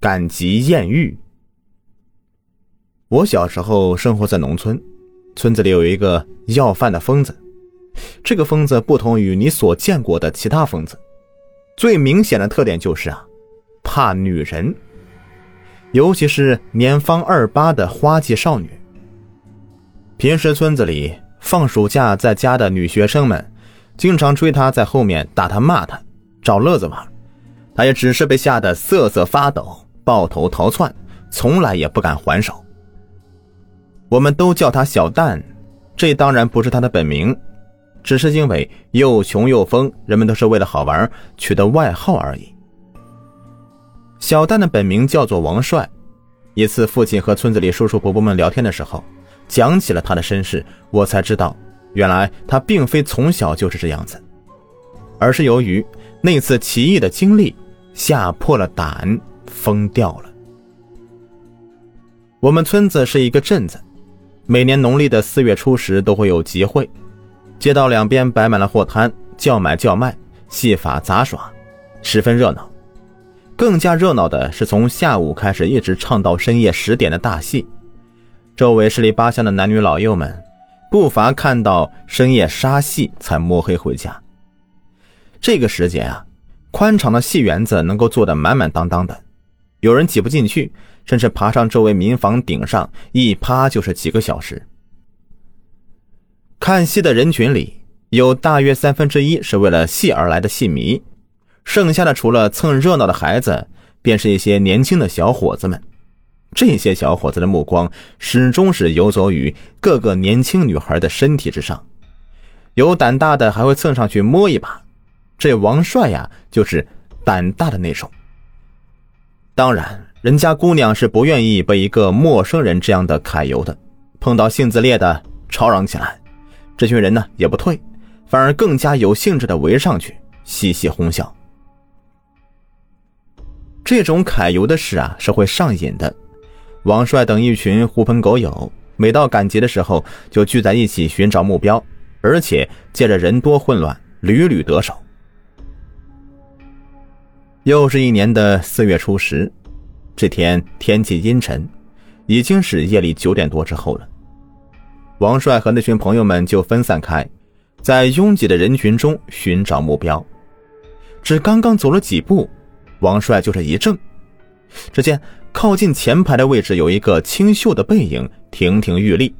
赶集艳遇。我小时候生活在农村，村子里有一个要饭的疯子。这个疯子不同于你所见过的其他疯子，最明显的特点就是啊，怕女人，尤其是年方二八的花季少女。平时村子里放暑假在家的女学生们，经常追他在后面打他骂他，找乐子玩。他也只是被吓得瑟瑟发抖，抱头逃窜，从来也不敢还手。我们都叫他小蛋，这当然不是他的本名，只是因为又穷又疯，人们都是为了好玩取的外号而已。小蛋的本名叫做王帅。一次，父亲和村子里叔叔伯伯们聊天的时候，讲起了他的身世，我才知道，原来他并非从小就是这样子，而是由于那次奇异的经历。吓破了胆，疯掉了。我们村子是一个镇子，每年农历的四月初十都会有集会，街道两边摆满了货摊，叫买叫卖，戏法杂耍，十分热闹。更加热闹的是从下午开始一直唱到深夜十点的大戏，周围十里八乡的男女老幼们，不乏看到深夜杀戏才摸黑回家。这个时节啊。宽敞的戏园子能够坐得满满当当的，有人挤不进去，甚至爬上周围民房顶上一趴就是几个小时。看戏的人群里有大约三分之一是为了戏而来的戏迷，剩下的除了蹭热闹的孩子，便是一些年轻的小伙子们。这些小伙子的目光始终是游走于各个年轻女孩的身体之上，有胆大的还会蹭上去摸一把。这王帅呀，就是胆大的那种。当然，人家姑娘是不愿意被一个陌生人这样的揩油的。碰到性子烈的，吵嚷起来，这群人呢也不退，反而更加有兴致的围上去，嘻嘻哄笑。这种揩油的事啊，是会上瘾的。王帅等一群狐朋狗友，每到赶集的时候，就聚在一起寻找目标，而且借着人多混乱，屡屡得手。又是一年的四月初十，这天天气阴沉，已经是夜里九点多之后了。王帅和那群朋友们就分散开，在拥挤的人群中寻找目标。只刚刚走了几步，王帅就是一怔，只见靠近前排的位置有一个清秀的背影亭亭玉立。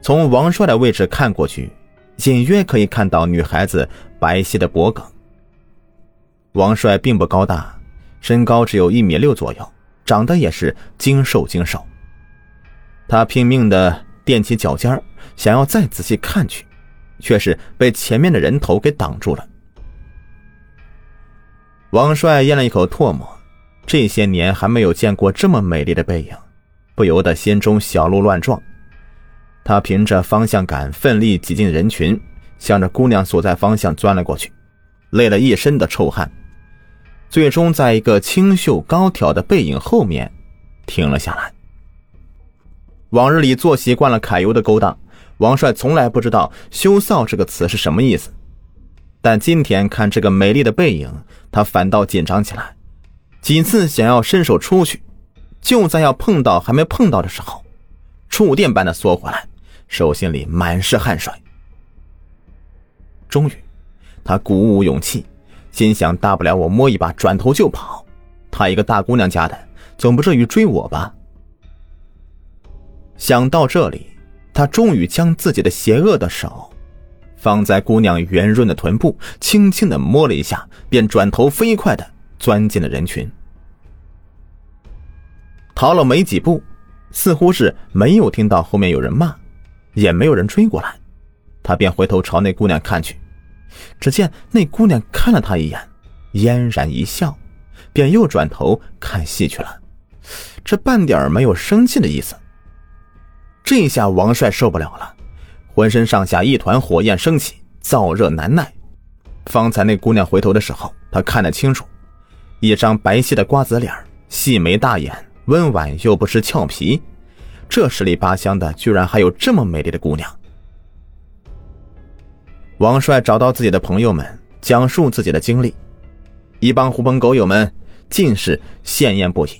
从王帅的位置看过去，隐约可以看到女孩子白皙的脖颈。王帅并不高大，身高只有一米六左右，长得也是精瘦精瘦。他拼命的踮起脚尖想要再仔细看去，却是被前面的人头给挡住了。王帅咽了一口唾沫，这些年还没有见过这么美丽的背影，不由得心中小鹿乱撞。他凭着方向感，奋力挤进人群，向着姑娘所在方向钻了过去，累了一身的臭汗。最终，在一个清秀高挑的背影后面停了下来。往日里做习惯了揩油的勾当，王帅从来不知道“羞臊”这个词是什么意思。但今天看这个美丽的背影，他反倒紧张起来，几次想要伸手出去，就在要碰到还没碰到的时候，触电般的缩回来，手心里满是汗水。终于，他鼓舞勇气。心想，大不了我摸一把，转头就跑。她一个大姑娘家的，总不至于追我吧？想到这里，他终于将自己的邪恶的手放在姑娘圆润的臀部，轻轻的摸了一下，便转头飞快的钻进了人群。逃了没几步，似乎是没有听到后面有人骂，也没有人追过来，他便回头朝那姑娘看去。只见那姑娘看了他一眼，嫣然一笑，便又转头看戏去了，这半点没有生气的意思。这下王帅受不了了，浑身上下一团火焰升起，燥热难耐。方才那姑娘回头的时候，他看得清楚，一张白皙的瓜子脸，细眉大眼，温婉又不失俏皮。这十里八乡的，居然还有这么美丽的姑娘。王帅找到自己的朋友们，讲述自己的经历。一帮狐朋狗友们尽是羡艳不已。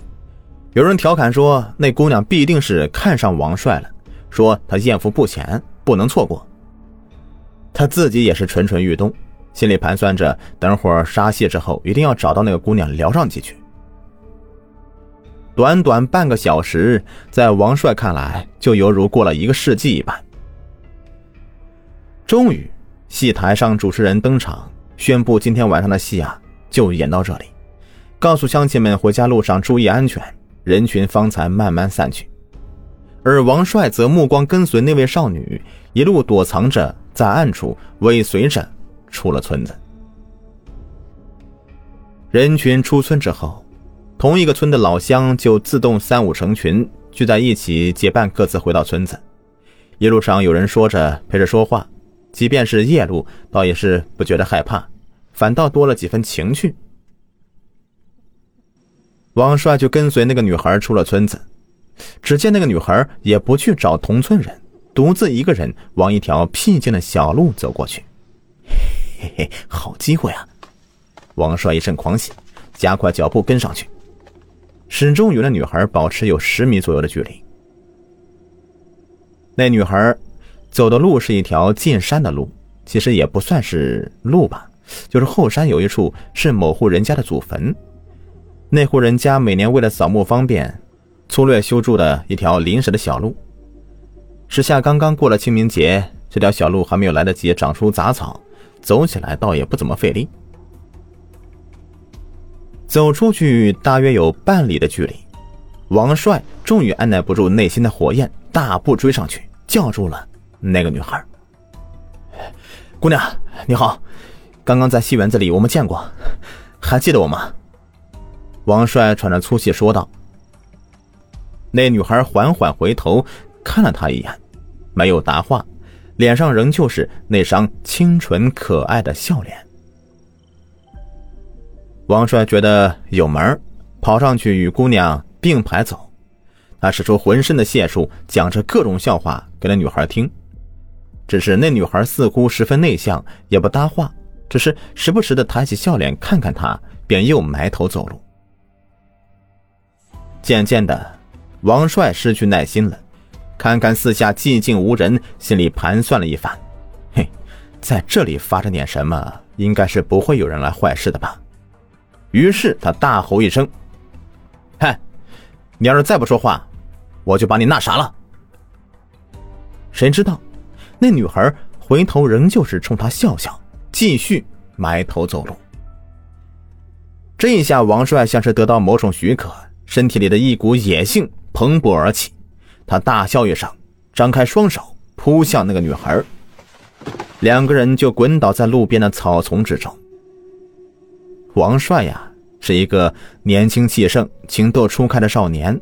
有人调侃说，那姑娘必定是看上王帅了，说他艳福不浅，不能错过。他自己也是蠢蠢欲动，心里盘算着，等会儿杀谢之后，一定要找到那个姑娘聊上几句。短短半个小时，在王帅看来，就犹如过了一个世纪一般。终于，戏台上主持人登场，宣布今天晚上的戏啊，就演到这里，告诉乡亲们回家路上注意安全。人群方才慢慢散去，而王帅则目光跟随那位少女，一路躲藏着，在暗处尾随着出了村子。人群出村之后，同一个村的老乡就自动三五成群聚在一起，结伴各自回到村子。一路上有人说着陪着说话，即便是夜路，倒也是不觉得害怕，反倒多了几分情趣。王帅就跟随那个女孩出了村子，只见那个女孩也不去找同村人，独自一个人往一条僻静的小路走过去。嘿嘿，好机会啊！王帅一阵狂喜，加快脚步跟上去，始终与那女孩保持有十米左右的距离。那女孩走的路是一条进山的路，其实也不算是路吧，就是后山有一处是某户人家的祖坟。那户人家每年为了扫墓方便，粗略修筑的一条临时的小路。时下刚刚过了清明节，这条小路还没有来得及长出杂草，走起来倒也不怎么费力。走出去大约有半里的距离，王帅终于按耐不住内心的火焰，大步追上去，叫住了那个女孩：“姑娘，你好，刚刚在戏园子里我们见过，还记得我吗？”王帅喘着粗气说道：“那女孩缓缓回头看了他一眼，没有答话，脸上仍旧是那张清纯可爱的笑脸。”王帅觉得有门跑上去与姑娘并排走。他使出浑身的解数，讲着各种笑话给那女孩听。只是那女孩似乎十分内向，也不搭话，只是时不时的抬起笑脸看看他，便又埋头走路。渐渐的，王帅失去耐心了，看看四下寂静无人，心里盘算了一番，嘿，在这里发生点什么，应该是不会有人来坏事的吧。于是他大吼一声：“嗨，你要是再不说话，我就把你那啥了。”谁知道，那女孩回头仍旧是冲他笑笑，继续埋头走路。这一下，王帅像是得到某种许可。身体里的一股野性蓬勃而起，他大笑一声，张开双手扑向那个女孩，两个人就滚倒在路边的草丛之中。王帅呀，是一个年轻气盛、情窦初开的少年，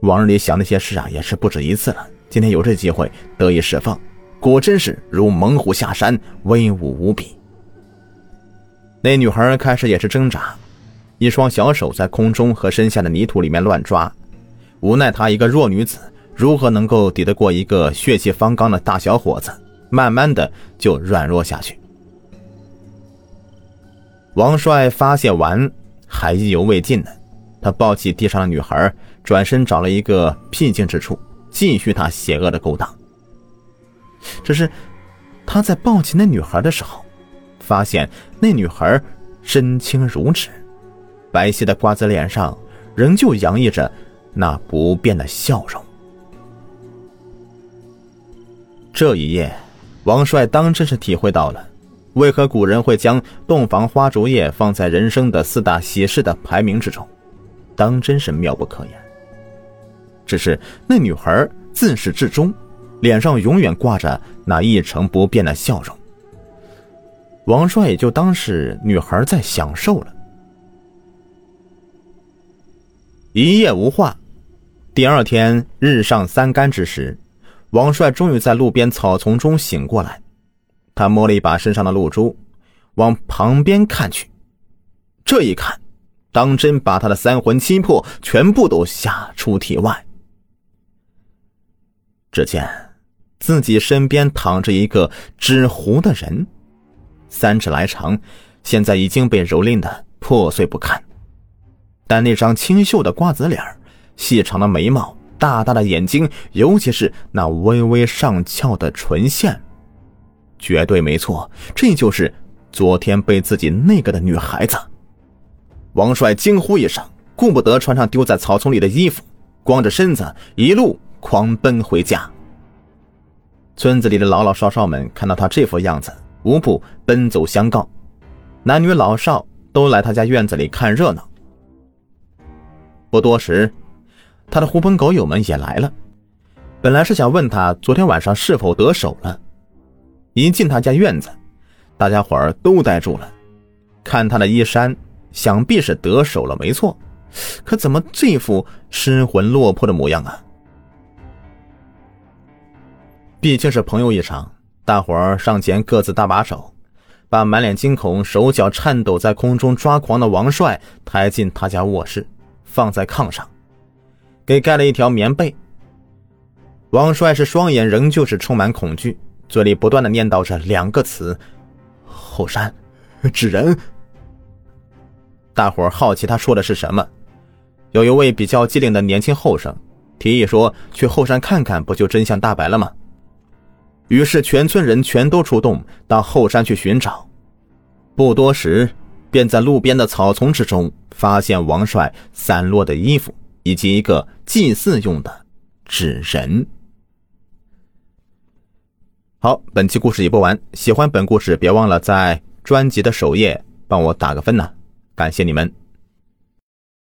往日里想那些事啊，也是不止一次了。今天有这机会得以释放，果真是如猛虎下山，威武无比。那女孩开始也是挣扎。一双小手在空中和身下的泥土里面乱抓，无奈她一个弱女子，如何能够抵得过一个血气方刚的大小伙子？慢慢的就软弱下去。王帅发泄完，还意犹未尽呢，他抱起地上的女孩，转身找了一个僻静之处，继续他邪恶的勾当。只是他在抱起那女孩的时候，发现那女孩身轻如纸。白皙的瓜子脸上，仍旧洋溢着那不变的笑容。这一夜，王帅当真是体会到了，为何古人会将洞房花烛夜放在人生的四大喜事的排名之中，当真是妙不可言。只是那女孩自始至终，脸上永远挂着那一成不变的笑容。王帅也就当是女孩在享受了。一夜无话，第二天日上三竿之时，王帅终于在路边草丛中醒过来。他摸了一把身上的露珠，往旁边看去。这一看，当真把他的三魂七魄全部都吓出体外。只见自己身边躺着一个纸糊的人，三尺来长，现在已经被蹂躏的破碎不堪。但那张清秀的瓜子脸细长的眉毛，大大的眼睛，尤其是那微微上翘的唇线，绝对没错，这就是昨天被自己那个的女孩子。王帅惊呼一声，顾不得穿上丢在草丛里的衣服，光着身子一路狂奔回家。村子里的老老少少们看到他这副样子，无不奔走相告，男女老少都来他家院子里看热闹。不多时，他的狐朋狗友们也来了。本来是想问他昨天晚上是否得手了，一进他家院子，大家伙儿都呆住了。看他的衣衫，想必是得手了，没错。可怎么这副失魂落魄的模样啊？毕竟是朋友一场，大伙儿上前各自搭把手，把满脸惊恐、手脚颤抖、在空中抓狂的王帅抬进他家卧室。放在炕上，给盖了一条棉被。王帅是双眼仍旧是充满恐惧，嘴里不断的念叨着两个词：“后山，纸人。”大伙儿好奇他说的是什么。有一位比较机灵的年轻后生提议说：“去后山看看，不就真相大白了吗？”于是全村人全都出动到后山去寻找。不多时。便在路边的草丛之中发现王帅散落的衣服，以及一个祭祀用的纸人。好，本期故事已播完。喜欢本故事，别忘了在专辑的首页帮我打个分呐，感谢你们。